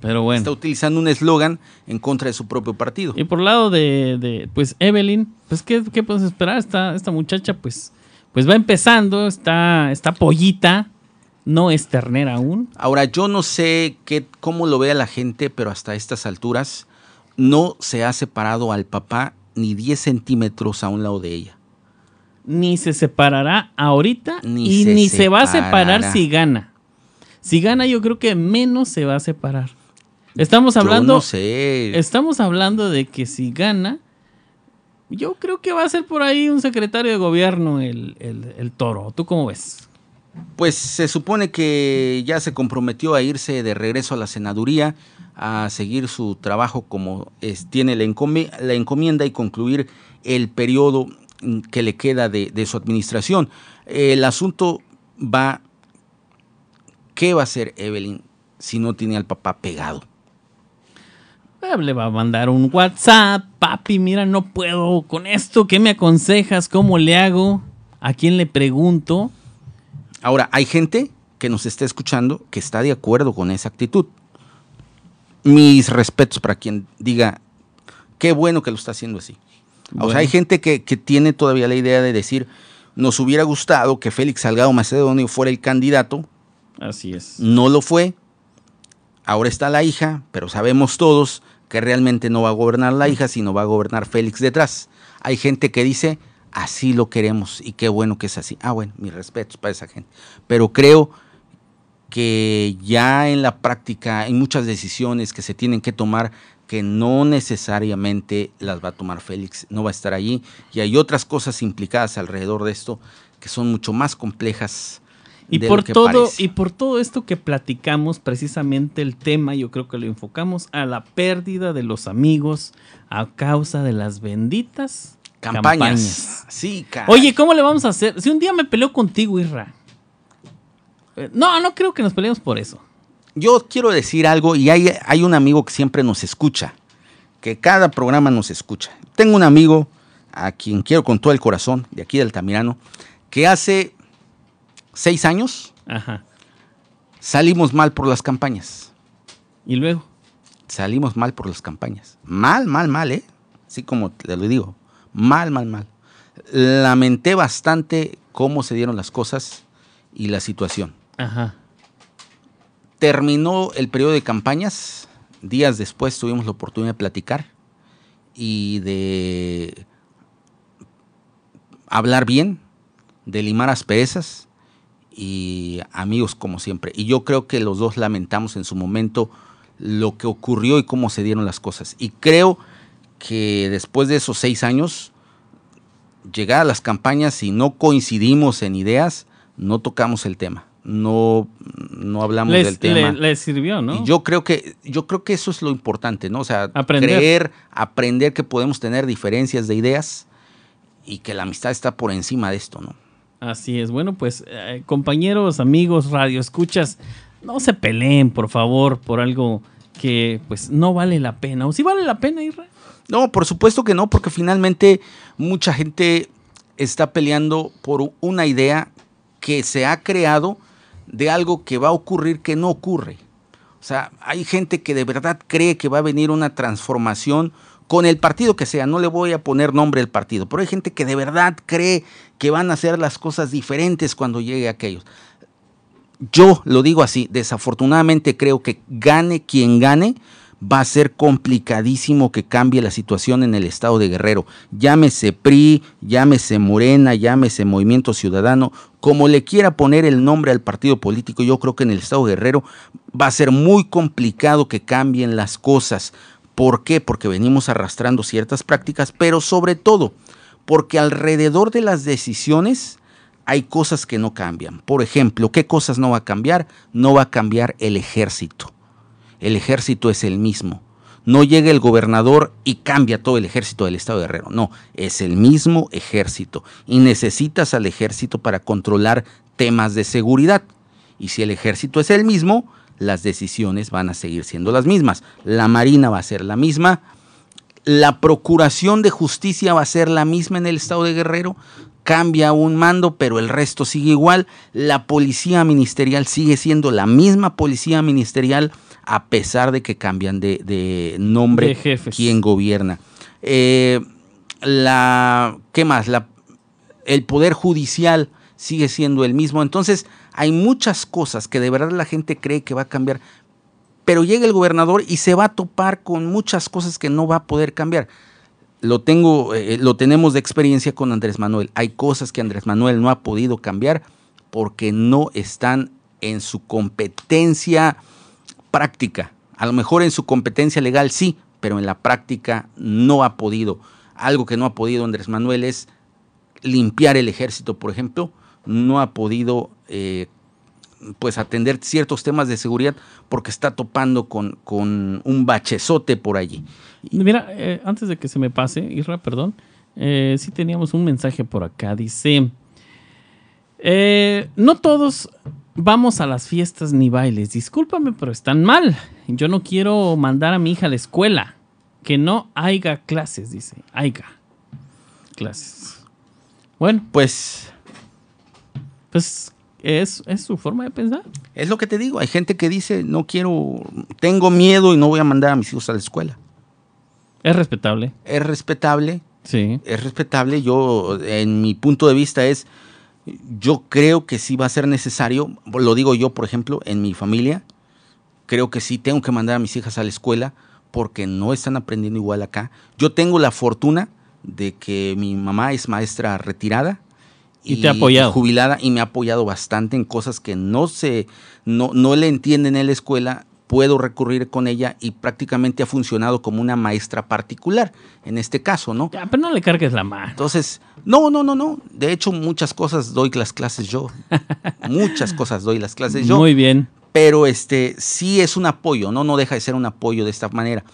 C: Pero bueno.
B: Está utilizando un eslogan en contra de su propio partido.
C: Y por el lado de, de, pues, Evelyn, pues, ¿qué, qué puedes esperar? Esta, esta muchacha, pues, pues va empezando, está, está pollita, no es ternera aún.
B: Ahora, yo no sé qué, cómo lo vea la gente, pero hasta estas alturas no se ha separado al papá ni 10 centímetros a un lado de ella.
C: Ni se separará ahorita
B: Ni
C: y
B: se
C: ni se va a separar si gana. Si gana, yo creo que menos se va a separar. Estamos
B: Yo
C: hablando,
B: no sé.
C: estamos hablando de que si gana, yo creo que va a ser por ahí un secretario de gobierno el, el- el toro. ¿Tú cómo ves?
B: Pues se supone que ya se comprometió a irse de regreso a la senaduría, a seguir su trabajo como es- tiene la, encomi- la encomienda y concluir el periodo mm, que le queda de, de su administración. El asunto va, ¿qué va a hacer Evelyn si no tiene al papá pegado?
C: Eh, Le va a mandar un WhatsApp, papi, mira, no puedo con esto, ¿qué me aconsejas? ¿Cómo le hago? ¿A quién le pregunto?
B: Ahora, hay gente que nos está escuchando que está de acuerdo con esa actitud. Mis respetos para quien diga, qué bueno que lo está haciendo así. O sea, hay gente que, que tiene todavía la idea de decir, nos hubiera gustado que Félix Salgado Macedonio fuera el candidato,
C: Así es.
B: no lo fue, ahora está la hija, pero sabemos todos que realmente no va a gobernar la hija, sino va a gobernar Félix detrás. Hay gente que dice, así lo queremos y qué bueno que es así. Ah, bueno, mis respetos para esa gente. Pero creo que ya en la práctica hay muchas decisiones que se tienen que tomar que no necesariamente las va a tomar Félix, no va a estar allí y hay otras cosas implicadas alrededor de esto que son mucho más complejas.
C: Y
B: de
C: por
B: lo que
C: todo
B: parece.
C: y por todo esto que platicamos, precisamente el tema, yo creo que lo enfocamos a la pérdida de los amigos a causa de las benditas
B: campañas.
C: campañas.
B: Sí, caray.
C: Oye, ¿cómo le vamos a hacer? Si un día me peleo contigo, Irra. Eh, No, no creo que nos peleemos por eso.
B: yo quiero decir algo y hay, hay un amigo que siempre nos escucha, que cada programa nos escucha. Tengo un amigo a quien quiero con todo el corazón, de aquí del Tamirano, que hace seis años
C: Ajá.
B: salimos mal por las campañas.
C: Y luego.
B: Salimos mal por las campañas. Mal, mal, mal, ¿eh? Así como te lo digo. Mal, mal, mal. Lamenté bastante cómo se dieron las cosas y la situación.
C: Ajá.
B: Terminó el periodo de campañas. Días después tuvimos la oportunidad de platicar y de hablar bien, de limar asperezas y amigos como siempre. Y yo creo que los dos lamentamos en su momento lo que ocurrió y cómo se dieron las cosas. Y creo que después de esos seis años, llegar a las campañas y no coincidimos en ideas, no tocamos el tema. No, no hablamos
C: Les,
B: del tema.
C: le- les sirvió, ¿no?
B: Y yo creo que yo creo que eso es lo importante, ¿no? O sea,
C: Aprender.
B: creer, aprender que podemos tener diferencias de ideas y que la amistad está por encima de esto, ¿no?
C: Así es. Bueno, pues eh, compañeros, amigos, radio escuchas, no se peleen, por favor, por algo que pues no vale la pena. ¿O sí vale la pena, Irra?
B: No, por supuesto que no, porque finalmente mucha gente está peleando por una idea que se ha creado de algo que va a ocurrir que no ocurre. O sea, hay gente que de verdad cree que va a venir una transformación con el partido que sea, no le voy a poner nombre al partido, pero hay gente que de verdad cree que van a hacer las cosas diferentes cuando llegue aquellos. Yo lo digo así, desafortunadamente creo que gane quien gane, va a ser complicadísimo que cambie la situación en el estado de Guerrero. Llámese PRI, llámese Morena, llámese Movimiento Ciudadano, como le quiera poner el nombre al partido político, yo creo que en el estado de Guerrero va a ser muy complicado que cambien las cosas. ¿Por qué? Porque venimos arrastrando ciertas prácticas, pero sobre todo porque alrededor de las decisiones hay cosas que no cambian. Por ejemplo, ¿qué cosas no va a cambiar? No va a cambiar el ejército. El ejército es el mismo. No llega el gobernador y cambia todo el ejército del estado de Guerrero. No, es el mismo ejército. Y necesitas al ejército para controlar temas de seguridad. Y si el ejército es el mismo, las decisiones van a seguir siendo las mismas. La Marina va a ser la misma. La Procuración de Justicia va a ser la misma en el estado de Guerrero. Cambia un mando, pero el resto sigue igual. La policía ministerial sigue siendo la misma policía ministerial a pesar de que cambian de, de nombre
C: De jefes.
B: quien gobierna. Eh, la, ¿Qué más? La, el poder judicial sigue siendo el mismo. Entonces, hay muchas cosas que de verdad la gente cree que va a cambiar, pero llega el gobernador y se va a topar con muchas cosas que no va a poder cambiar. Lo tengo, eh, lo tenemos de experiencia con Andrés Manuel. Hay cosas que Andrés Manuel no ha podido cambiar porque no están en su competencia práctica. A lo mejor en su competencia legal sí, pero en la práctica no ha podido. Algo que no ha podido Andrés Manuel es limpiar el ejército, por ejemplo. No ha podido eh, pues atender ciertos temas de seguridad porque está topando con, con un bachezote por allí.
C: Mira, eh, antes de que se me pase, Irra, perdón, eh, sí teníamos un mensaje por acá. Dice, eh, no todos vamos a las fiestas ni bailes. Discúlpame, pero están mal. Yo no quiero mandar a mi hija a la escuela. Que no haya clases, dice. Haiga clases. Bueno,
B: Pues
C: pues es, es su forma de pensar.
B: es lo que te digo, hay gente que dice, no quiero, tengo miedo y no voy a mandar a mis hijos a la escuela.
C: Es respetable.
B: Es respetable,
C: Sí.
B: es respetable. Yo, en mi punto de vista es, yo creo que sí va a ser necesario, lo digo yo, por ejemplo, en mi familia, creo que sí tengo que mandar a mis hijas a la escuela porque no están aprendiendo igual acá. Yo tengo la fortuna de que mi mamá es maestra retirada
C: Y te ha apoyado.
B: jubilada y me ha apoyado bastante en cosas que no se no, no le entienden en la escuela puedo recurrir con ella y prácticamente ha funcionado como una maestra particular en este caso, ¿no?
C: Ya, pero no le cargues la mano.
B: Entonces, no, no, no, no. De hecho, muchas cosas doy las clases yo. muchas cosas doy las clases yo.
C: Muy bien.
B: Pero este sí es un apoyo, ¿no? No deja de ser un apoyo de esta manera.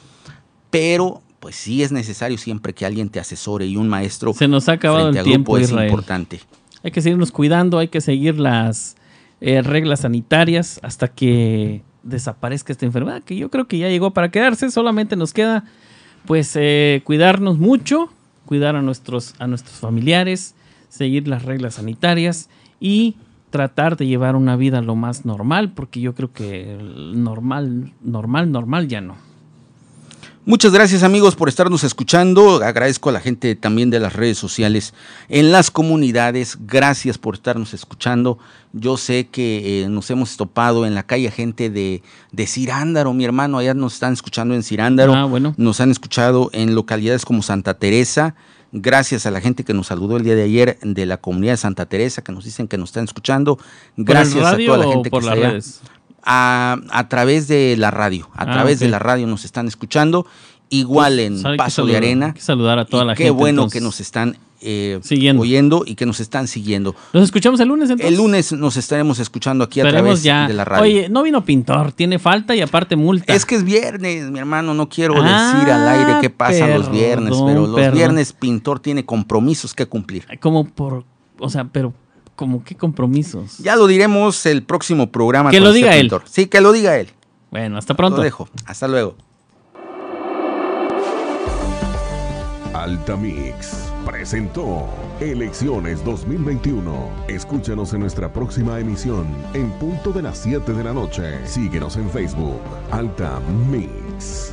B: Pero pues sí es necesario siempre que alguien te asesore y un maestro
C: Se nos ha acabado el tiempo,
B: es
C: Israel.
B: importante.
C: Hay que seguirnos cuidando, hay que seguir las eh, reglas sanitarias hasta que desaparezca esta enfermedad, que yo creo que ya llegó para quedarse. Solamente nos queda, pues, eh, cuidarnos mucho, cuidar a nuestros, a nuestros familiares, seguir las reglas sanitarias y tratar de llevar una vida lo más normal, porque yo creo que normal, normal, normal ya no.
B: Muchas gracias amigos por estarnos escuchando. Agradezco a la gente también de las redes sociales, en las comunidades. Gracias por estarnos escuchando. Yo sé que eh, nos hemos topado en la calle gente de, de Cirándaro, mi hermano. Allá nos están escuchando en Cirándaro.
C: Ah, bueno.
B: Nos han escuchado en localidades como Santa Teresa. Gracias a la gente que nos saludó el día de ayer de la comunidad de Santa Teresa, que nos dicen que nos están escuchando. Gracias
C: ¿Por el radio
B: a toda la gente
C: por
B: que
C: las
B: está allá
C: redes?
B: A, a través de la radio. A
C: Ah,
B: través de la radio nos están escuchando. Igual en
C: Pues, que
B: Paso de Arena.
C: que saludar a toda la
B: qué
C: gente,
B: bueno
C: entonces.
B: que nos están eh,
C: Siguiendo.
B: oyendo y que nos están siguiendo.
C: Nos escuchamos el lunes entonces.
B: El lunes nos estaremos escuchando aquí a través
C: ya.
B: de la radio.
C: Oye, no vino pintor, tiene falta y aparte multa.
B: es que es viernes, mi hermano, no quiero
C: Ah,
B: decir al aire qué pasa los viernes, pero los
C: perdón.
B: viernes pintor tiene compromisos que cumplir.
C: Como por, o sea, pero como qué compromisos.
B: Ya lo diremos el próximo programa.
C: Que
B: con
C: lo
B: este
C: diga él.
B: pintor. Sí, que lo diga él.
C: Bueno, hasta pronto.
B: Lo dejo. Hasta luego.
A: Altamix presentó Elecciones 2021. Escúchanos en nuestra próxima emisión en punto de las 7 de la noche. Síguenos en Facebook. Alta Mix.